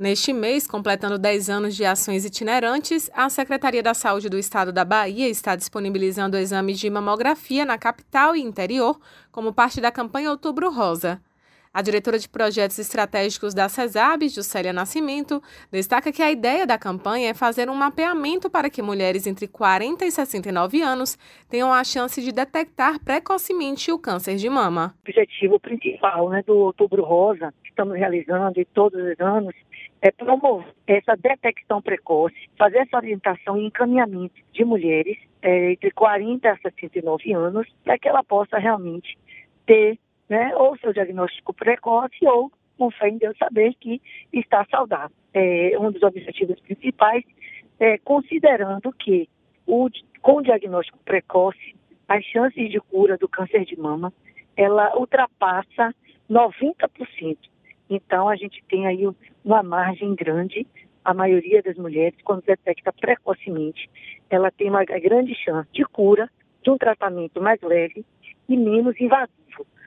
Neste mês, completando 10 anos de ações itinerantes, a Secretaria da Saúde do Estado da Bahia está disponibilizando exames de mamografia na capital e interior como parte da campanha Outubro Rosa. A diretora de projetos estratégicos da CESAB, Juscelia Nascimento, destaca que a ideia da campanha é fazer um mapeamento para que mulheres entre 40 e 69 anos tenham a chance de detectar precocemente o câncer de mama. O objetivo principal né, do Outubro Rosa, que estamos realizando todos os anos, é promover essa detecção precoce, fazer essa orientação e encaminhamento de mulheres é, entre 40 a 69 anos, para que ela possa realmente ter né, ou seu diagnóstico precoce ou, com fé em Deus, saber que está saudável. É um dos objetivos principais, é, considerando que o, com o diagnóstico precoce, as chances de cura do câncer de mama, ela ultrapassa 90%. Então, a gente tem aí uma margem grande. A maioria das mulheres, quando detecta precocemente, ela tem uma grande chance de cura, de um tratamento mais leve e menos invasivo.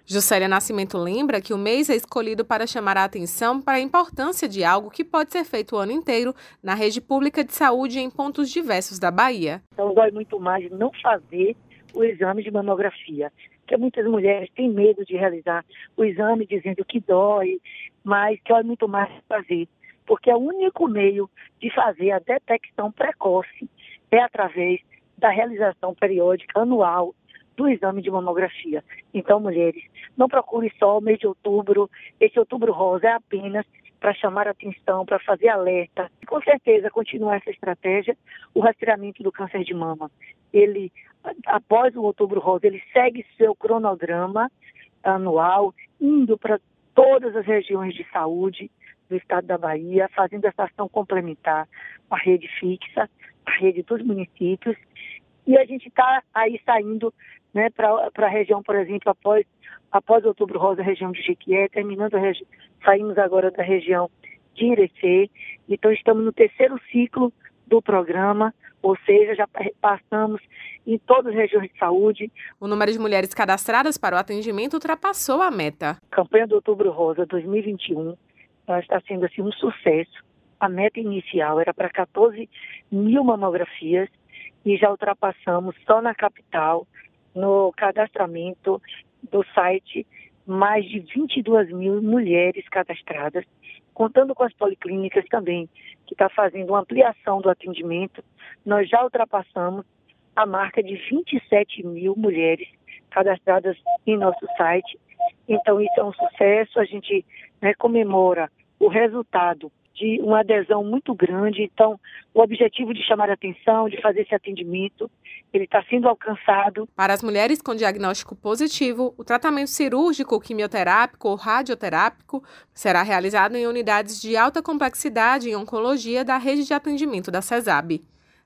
Juscelia Nascimento lembra que o mês é escolhido para chamar a atenção para a importância de algo que pode ser feito o ano inteiro na rede pública de saúde em pontos diversos da Bahia. Então, dói muito mais não fazer o exame de mamografia, que muitas mulheres têm medo de realizar o exame dizendo que dói, mas que é muito mais fazer, porque é o único meio de fazer a detecção precoce é através da realização periódica anual do exame de mamografia. Então, mulheres, não procure só o mês de outubro. Esse outubro rosa é apenas para chamar atenção, para fazer alerta. E, com certeza, continuar essa estratégia, o rastreamento do câncer de mama. Ele, após o outubro rosa, ele segue seu cronograma anual, indo para todas as regiões de saúde do estado da Bahia, fazendo essa ação complementar a rede fixa, a rede dos municípios. E a gente está aí saindo né, para a região, por exemplo, após, após Outubro Rosa, a região de Jequié, terminando a região, saímos agora da região de Irecê, então estamos no terceiro ciclo do programa, ou seja, já passamos em todas as regiões de saúde. O número de mulheres cadastradas para o atendimento ultrapassou a meta. A campanha do Outubro Rosa 2021 está sendo assim um sucesso. A meta inicial era para 14 mil mamografias e já ultrapassamos só na capital, no cadastramento do site, mais de 22 mil mulheres cadastradas, contando com as policlínicas também, que está fazendo uma ampliação do atendimento. Nós já ultrapassamos a marca de 27 mil mulheres cadastradas em nosso site. Então, isso é um sucesso. A gente né, comemora o resultado de uma adesão muito grande. Então, o objetivo de chamar a atenção, de fazer esse atendimento, ele está sendo alcançado. Para as mulheres com diagnóstico positivo, o tratamento cirúrgico, quimioterápico ou radioterápico será realizado em unidades de alta complexidade em oncologia da rede de atendimento da CESAB.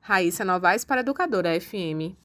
Raíssa Novaes para Educadora FM.